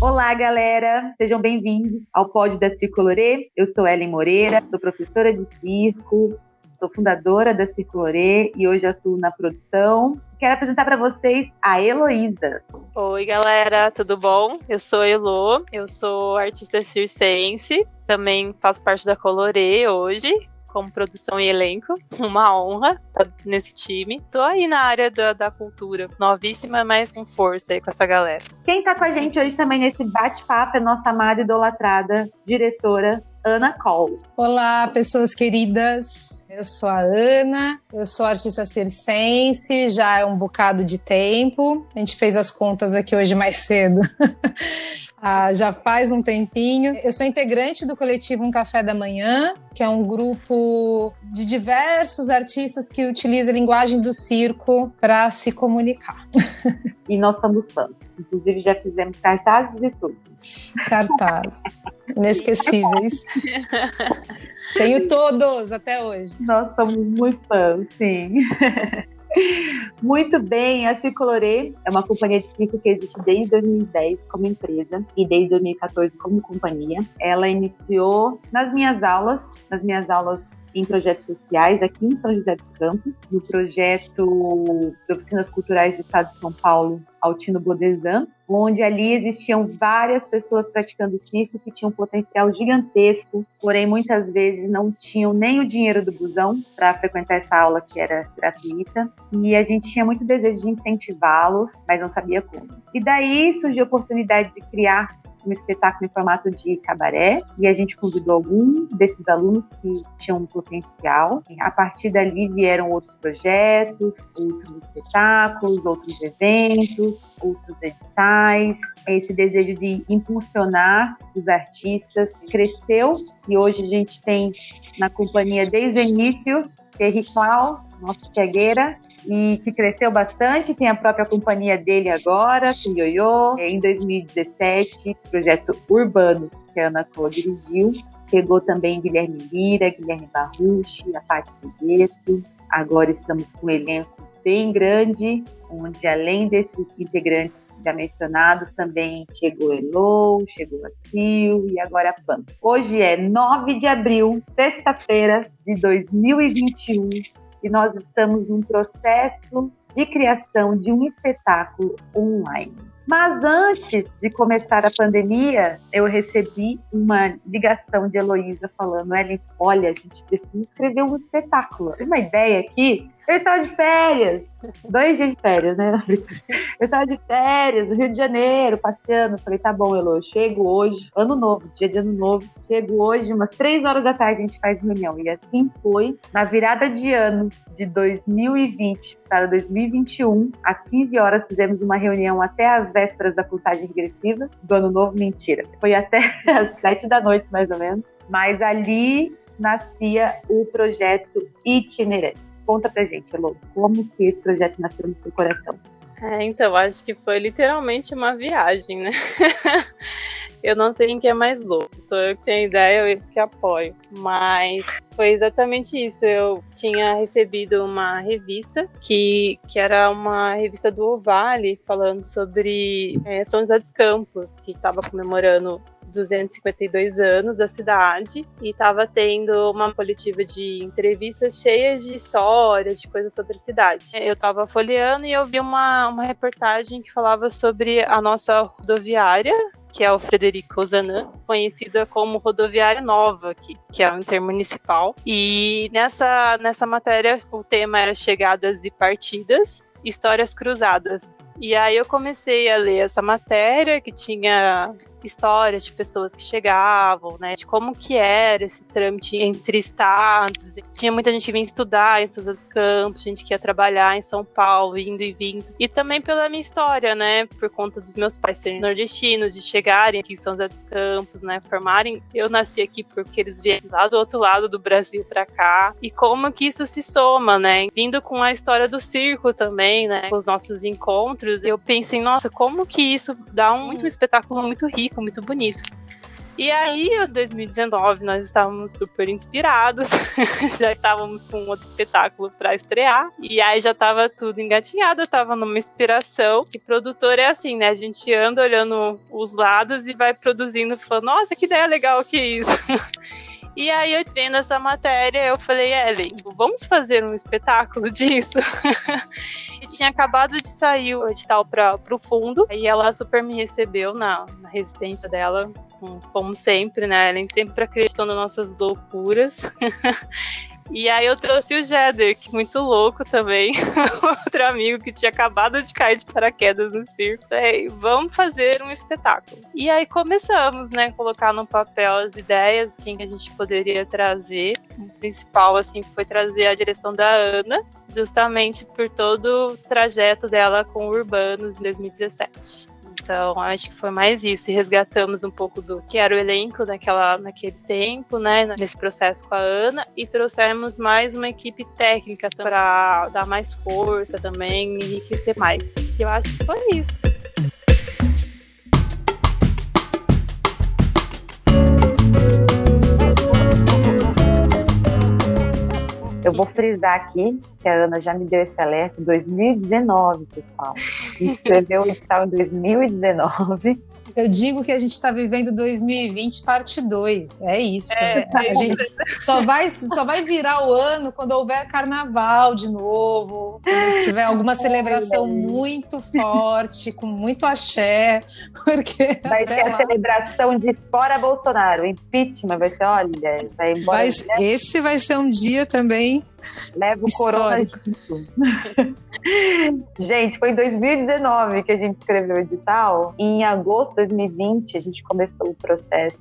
Olá, galera! Sejam bem-vindos ao Pod da Circolorê. Eu sou Ellen Moreira, sou professora de circo, sou fundadora da Circolorê e hoje atuo na produção. Quero apresentar para vocês a Heloísa. Oi, galera, tudo bom? Eu sou Elo, eu sou artista circense, também faço parte da Colorê hoje como produção e elenco. Uma honra estar nesse time. Tô aí na área da, da cultura, novíssima, mas com força aí com essa galera. Quem tá com a gente hoje também nesse bate-papo é nossa amada idolatrada diretora Ana Cole. Olá, pessoas queridas. Eu sou a Ana, eu sou artista circense já é um bocado de tempo. A gente fez as contas aqui hoje mais cedo. ah, já faz um tempinho. Eu sou integrante do coletivo Um Café da Manhã, que é um grupo de diversos artistas que utiliza a linguagem do circo para se comunicar. E nós somos fãs. Inclusive, já fizemos cartazes e tudo. Cartazes. Inesquecíveis. Tenho todos até hoje. Nós somos muito fãs, sim. Muito bem, a Circolorê é uma companhia de circo que existe desde 2010 como empresa e desde 2014 como companhia. Ela iniciou nas minhas aulas, nas minhas aulas em projetos sociais aqui em São José dos Campos, no projeto de oficinas culturais do Estado de São Paulo, Altino Bodesan, onde ali existiam várias pessoas praticando circo que tinham um potencial gigantesco, porém muitas vezes não tinham nem o dinheiro do busão para frequentar essa aula que era gratuita, e a gente tinha muito desejo de incentivá-los, mas não sabia como. E daí surgiu a oportunidade de criar um espetáculo em formato de cabaré e a gente convidou alguns desses alunos que tinham um potencial. A partir dali vieram outros projetos, outros espetáculos, outros eventos, outros editais. Esse desejo de impulsionar os artistas cresceu e hoje a gente tem na companhia desde o início Thierry Clau, nosso cegueira, e que cresceu bastante. Tem a própria companhia dele agora, com Yoyo. Em 2017, projeto Urbano, que a Ana Cor dirigiu. Chegou também Guilherme Lira, Guilherme Barrucci, a Paty Pedreto. Agora estamos com um elenco bem grande, onde além desses integrantes já mencionados, também chegou Elo, chegou a Sil e agora a PAN. Hoje é 9 de abril, sexta-feira de 2021 e nós estamos num processo de criação de um espetáculo online. Mas antes de começar a pandemia, eu recebi uma ligação de Heloísa falando: Ellen, olha, a gente precisa escrever um espetáculo. Tem uma ideia aqui? Eu estava de férias, dois dias de férias, né? Eu estava de férias no Rio de Janeiro, passeando. Falei, tá bom, eu chego hoje, ano novo, dia de ano novo. Chego hoje, umas três horas da tarde, a gente faz reunião. E assim foi, na virada de ano de 2020 para 2021, às 15 horas, fizemos uma reunião até as vésperas da contagem regressiva do ano novo. Mentira, foi até às sete da noite, mais ou menos. Mas ali nascia o projeto itinerante. Conta pra gente, Elô, como que esse projeto nasceu no seu coração? É, então, acho que foi literalmente uma viagem, né? eu não sei quem que é mais louco. Sou eu que tenho ideia eles que apoio. Mas foi exatamente isso. Eu tinha recebido uma revista que, que era uma revista do Ovale falando sobre é, São José dos Campos, que estava comemorando 252 anos da cidade e estava tendo uma coletiva de entrevistas cheias de histórias, de coisas sobre a cidade. Eu estava folheando e eu vi uma, uma reportagem que falava sobre a nossa rodoviária, que é o Frederico Ozanam, conhecida como Rodoviária Nova aqui, que é o intermunicipal. E nessa, nessa matéria o tema era chegadas e partidas, histórias cruzadas. E aí eu comecei a ler essa matéria que tinha histórias de pessoas que chegavam, né, de como que era esse trâmite entre estados. Tinha muita gente que vinha estudar em São José dos Campos, gente que ia trabalhar em São Paulo, indo e vindo. E também pela minha história, né, por conta dos meus pais serem nordestinos, de chegarem aqui em São José dos Campos, né, formarem. Eu nasci aqui porque eles vieram lá do outro lado do Brasil para cá. E como que isso se soma, né, vindo com a história do circo também, né, com os nossos encontros. Eu pensei, nossa, como que isso dá um, muito um espetáculo muito rico muito bonito. E aí, em 2019, nós estávamos super inspirados, já estávamos com outro espetáculo para estrear, e aí já estava tudo engatinhado, estava numa inspiração. E produtor é assim, né? A gente anda olhando os lados e vai produzindo, falando, nossa, que ideia legal que é isso. E aí, eu vendo essa matéria, eu falei, Ellen, vamos fazer um espetáculo disso? e tinha acabado de sair o edital para o fundo, e ela super me recebeu na, na residência dela, como sempre, né? Ellen sempre acreditou nas nossas loucuras. E aí eu trouxe o Jeder, que muito louco também, outro amigo que tinha acabado de cair de paraquedas no circo. Falei, vamos fazer um espetáculo. E aí começamos, né, colocar no papel as ideias, quem que a gente poderia trazer. O principal, assim, foi trazer a direção da Ana, justamente por todo o trajeto dela com Urbanos em 2017. Então, acho que foi mais isso. resgatamos um pouco do que era o elenco naquela, naquele tempo, né? Nesse processo com a Ana. E trouxemos mais uma equipe técnica para dar mais força também, enriquecer mais. E eu acho que foi isso. Eu vou frisar aqui que a Ana já me deu esse alerta em 2019, pessoal. Escreveu o edital em 2019. Eu digo que a gente está vivendo 2020 parte 2. É isso. É, a é gente só vai, só vai virar o ano quando houver carnaval de novo, quando tiver alguma celebração muito forte, com muito axé. Porque vai ser lá... a celebração de fora Bolsonaro. O impeachment vai ser, olha, vai embora. Vai, esse vai ser um dia também Leva o corona. gente, foi em 2019 que a gente escreveu o edital. E em agosto de 2020, a gente começou o processo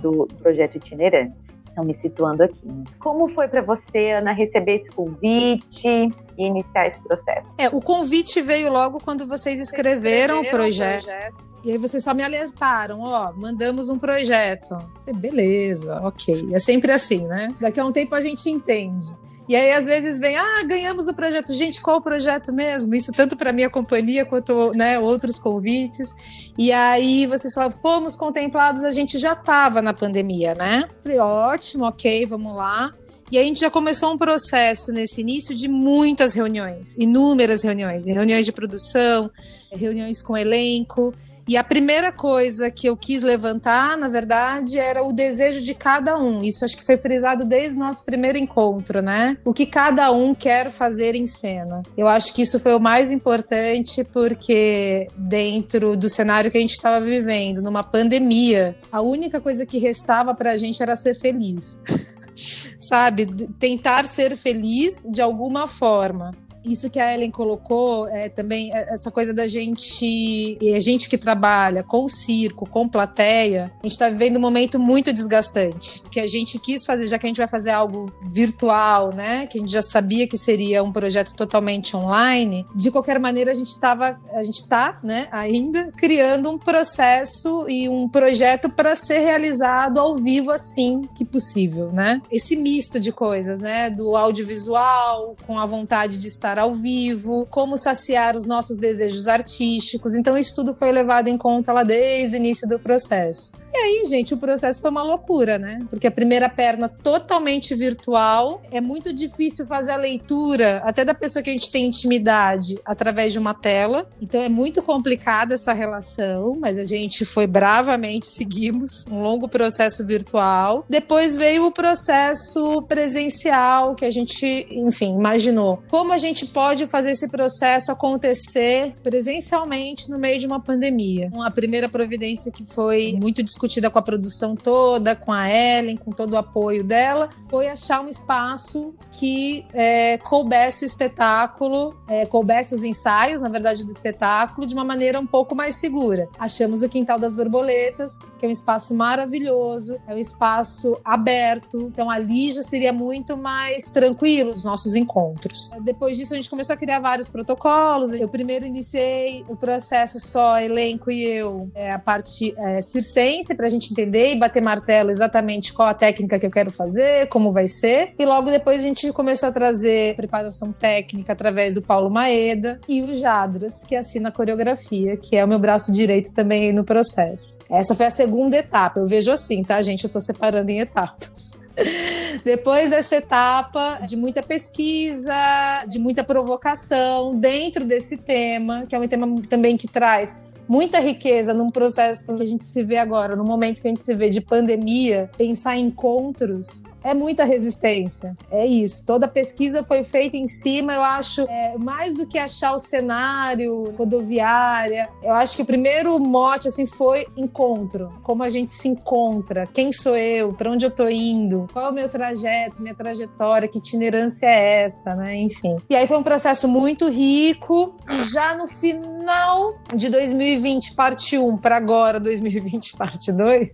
do projeto Itinerantes. Então, me situando aqui. Como foi para você, Ana, receber esse convite e iniciar esse processo? É, o convite veio logo quando vocês escreveram, vocês escreveram o projeto. projeto. E aí vocês só me alertaram, ó, mandamos um projeto. Beleza, ok. É sempre assim, né? Daqui a um tempo a gente entende. E aí, às vezes, vem, ah, ganhamos o projeto. Gente, qual o projeto mesmo? Isso tanto para minha companhia quanto né, outros convites. E aí vocês falam, fomos contemplados, a gente já estava na pandemia, né? Falei, ótimo, ok, vamos lá. E a gente já começou um processo nesse início de muitas reuniões, inúmeras reuniões, reuniões de produção, reuniões com elenco. E a primeira coisa que eu quis levantar, na verdade, era o desejo de cada um. Isso acho que foi frisado desde o nosso primeiro encontro, né? O que cada um quer fazer em cena. Eu acho que isso foi o mais importante porque dentro do cenário que a gente estava vivendo, numa pandemia, a única coisa que restava para a gente era ser feliz. Sabe? Tentar ser feliz de alguma forma isso que a Ellen colocou é também é, essa coisa da gente, a gente que trabalha com circo, com plateia, a gente está vivendo um momento muito desgastante. Que a gente quis fazer, já que a gente vai fazer algo virtual, né? Que a gente já sabia que seria um projeto totalmente online. De qualquer maneira, a gente estava, a gente está, né? Ainda criando um processo e um projeto para ser realizado ao vivo assim que possível, né? Esse misto de coisas, né? Do audiovisual com a vontade de estar ao vivo, como saciar os nossos desejos artísticos. Então, isso tudo foi levado em conta lá desde o início do processo. E aí, gente, o processo foi uma loucura, né? Porque a primeira perna totalmente virtual, é muito difícil fazer a leitura até da pessoa que a gente tem intimidade através de uma tela. Então é muito complicada essa relação, mas a gente foi bravamente seguimos um longo processo virtual. Depois veio o processo presencial que a gente, enfim, imaginou. Como a gente pode fazer esse processo acontecer presencialmente no meio de uma pandemia? A primeira providência que foi muito discutida discutida com a produção toda, com a Ellen, com todo o apoio dela, foi achar um espaço que é, coubesse o espetáculo, é, coubesse os ensaios, na verdade, do espetáculo, de uma maneira um pouco mais segura. Achamos o Quintal das Borboletas, que é um espaço maravilhoso, é um espaço aberto, então ali já seria muito mais tranquilo os nossos encontros. Depois disso, disso, a gente começou a criar vários protocolos. Eu primeiro iniciei o processo só elenco e eu, é, a parte é, circense, para a gente entender e bater martelo exatamente qual a técnica que eu quero fazer, como vai ser. E logo depois a gente começou a trazer preparação técnica através do Paulo Maeda e o Jadras, que assina a coreografia, que é o meu braço direito também no processo. Essa foi a segunda etapa. Eu vejo assim, tá, gente? Eu tô separando em etapas. Depois dessa etapa de muita pesquisa, de muita provocação dentro desse tema, que é um tema também que traz muita riqueza num processo que a gente se vê agora, no momento que a gente se vê de pandemia, pensar em encontros é muita resistência. É isso. Toda pesquisa foi feita em cima, eu acho, é, mais do que achar o cenário rodoviária. Eu acho que o primeiro mote assim foi encontro. Como a gente se encontra? Quem sou eu? Para onde eu tô indo? Qual é o meu trajeto, minha trajetória? Que itinerância é essa, né? Enfim. E aí foi um processo muito rico. E já no final de 2020, parte 1 para agora 2020, parte 2.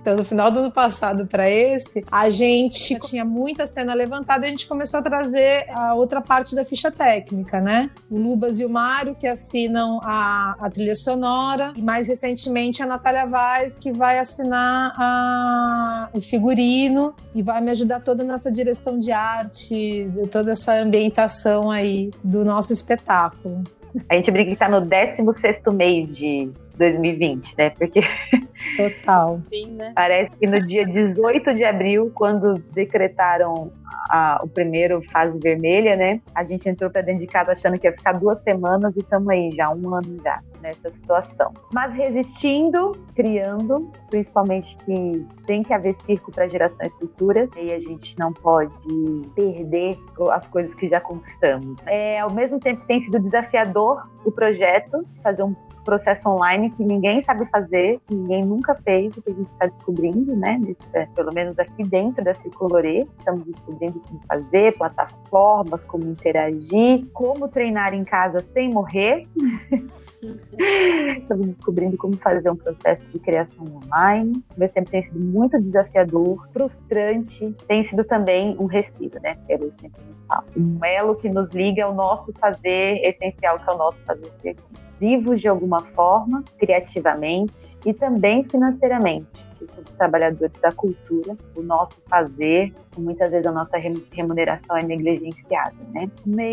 Então no final do ano passado para esse, a gente gente tinha muita cena levantada e a gente começou a trazer a outra parte da ficha técnica, né? O Lubas e o Mário, que assinam a, a trilha sonora, e mais recentemente a Natália Vaz, que vai assinar a, o figurino e vai me ajudar toda nessa direção de arte, toda essa ambientação aí do nosso espetáculo. A gente brinca que está no 16 mês de 2020, né? Porque Total. Sim, né? parece que no dia 18 de abril, quando decretaram a, o primeiro fase vermelha, né? A gente entrou para dentro de casa achando que ia ficar duas semanas e estamos aí já um ano já nessa situação. Mas resistindo, criando, principalmente que tem que haver circo para gerações futuras e a gente não pode perder as coisas que já conquistamos. É, ao mesmo tempo tem sido desafiador o projeto, fazer um processo online que ninguém sabe fazer, que ninguém nunca fez, o que a gente está descobrindo, né? É, pelo menos aqui dentro da Circolorê, estamos descobrindo como fazer, plataformas, como interagir, como treinar em casa sem morrer. Estamos descobrindo como fazer um processo de criação online. Mesmo tempo tem sido muito desafiador, frustrante, tem sido também um respiro, né? Eu sempre falo. Um elo que nos liga ao nosso fazer essencial, que é o nosso fazer aqui vivos de alguma forma, criativamente e também financeiramente que somos trabalhadores da cultura, o nosso fazer, muitas vezes a nossa remuneração é negligenciada, né?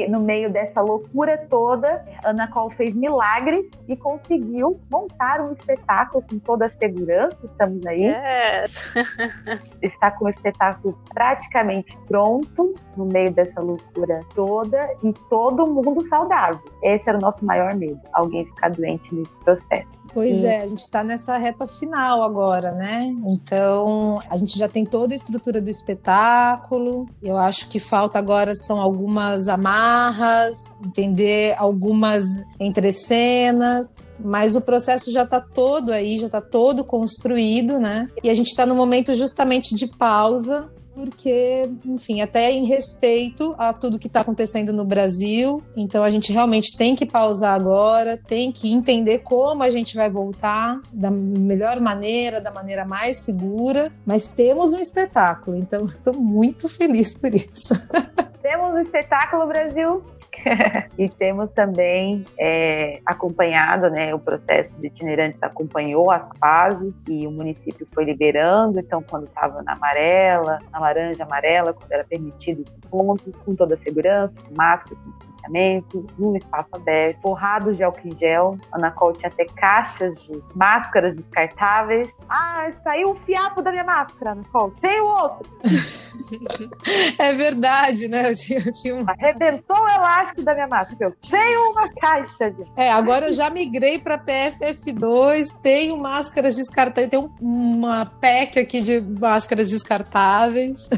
No meio dessa loucura toda, Ana Col fez milagres e conseguiu montar um espetáculo com toda a segurança, estamos aí. Yes. Está com o espetáculo praticamente pronto, no meio dessa loucura toda, e todo mundo saudável. Esse era o nosso maior medo, alguém ficar doente nesse processo. Pois é, a gente está nessa reta final agora, né? Então, a gente já tem toda a estrutura do espetáculo. Eu acho que falta agora são algumas amarras, entender algumas entrecenas, mas o processo já está todo aí, já está todo construído, né? E a gente está no momento justamente de pausa porque, enfim, até em respeito a tudo que está acontecendo no Brasil. Então a gente realmente tem que pausar agora, tem que entender como a gente vai voltar da melhor maneira, da maneira mais segura. Mas temos um espetáculo, então estou muito feliz por isso. Temos um espetáculo, Brasil. e temos também é, acompanhado, né, o processo de itinerantes acompanhou as fases e o município foi liberando, então quando estava na amarela, na laranja amarela, quando era permitido os com toda a segurança, máscara, distanciamento, num espaço aberto, forrados de álcool em gel. Ana Col tinha até caixas de máscaras descartáveis. Ah, saiu um fiapo da minha máscara, Ana Col. Tem o outro. é verdade, né? Eu tinha, eu tinha um... Arrebentou o elástico da minha máscara. Eu tenho uma caixa de... É, agora eu já migrei para PFF2, tenho máscaras descartáveis, tenho uma pack aqui de máscaras descartáveis.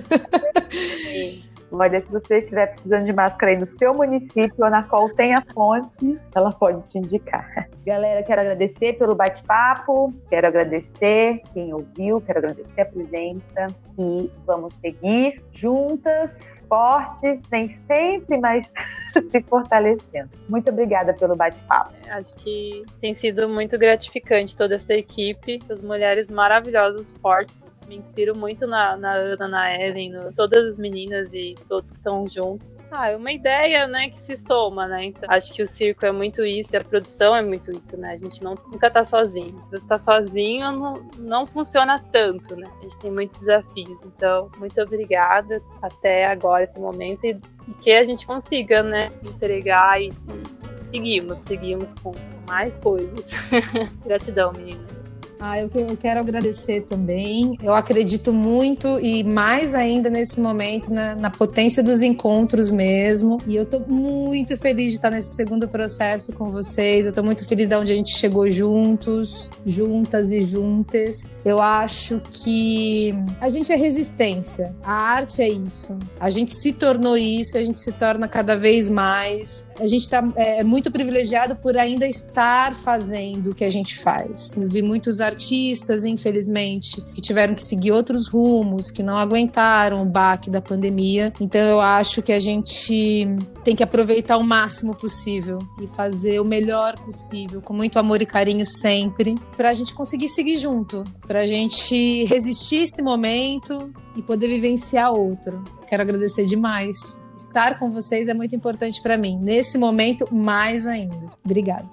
Olha, se você estiver precisando de máscara aí no seu município, a Anacol tem a fonte, ela pode te indicar. Galera, quero agradecer pelo bate-papo, quero agradecer quem ouviu, quero agradecer a presença e vamos seguir juntas, fortes, nem sempre, mas se fortalecendo. Muito obrigada pelo bate-papo. Acho que tem sido muito gratificante toda essa equipe, as mulheres maravilhosas, fortes me inspiro muito na, na Ana, na Ellen, no, todas as meninas e todos que estão juntos. Ah, é uma ideia, né, que se soma, né? Então, acho que o circo é muito isso, e a produção é muito isso, né? A gente não, nunca tá sozinho. Se você tá sozinho, não, não funciona tanto, né? A gente tem muitos desafios. Então, muito obrigada até agora, esse momento, e, e que a gente consiga, né, entregar e, e seguimos, seguimos com mais coisas. Gratidão, meninas. Ah, eu, eu quero agradecer também. Eu acredito muito e mais ainda nesse momento na, na potência dos encontros mesmo. E eu tô muito feliz de estar nesse segundo processo com vocês. Eu tô muito feliz de onde a gente chegou juntos, juntas e juntas. Eu acho que a gente é resistência. A arte é isso. A gente se tornou isso, a gente se torna cada vez mais. A gente tá, é, é muito privilegiado por ainda estar fazendo o que a gente faz. Eu vi muitos artistas, infelizmente, que tiveram que seguir outros rumos, que não aguentaram o baque da pandemia. Então eu acho que a gente tem que aproveitar o máximo possível e fazer o melhor possível, com muito amor e carinho sempre, para a gente conseguir seguir junto, para a gente resistir esse momento e poder vivenciar outro. Quero agradecer demais. Estar com vocês é muito importante para mim. Nesse momento, mais ainda. Obrigada.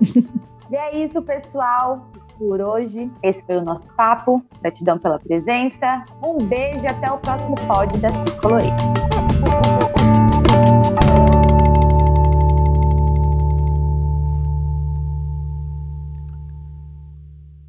E é isso, pessoal por hoje. Esse foi o nosso papo. Gratidão pela presença. Um beijo e até o próximo pod da Cicoloria.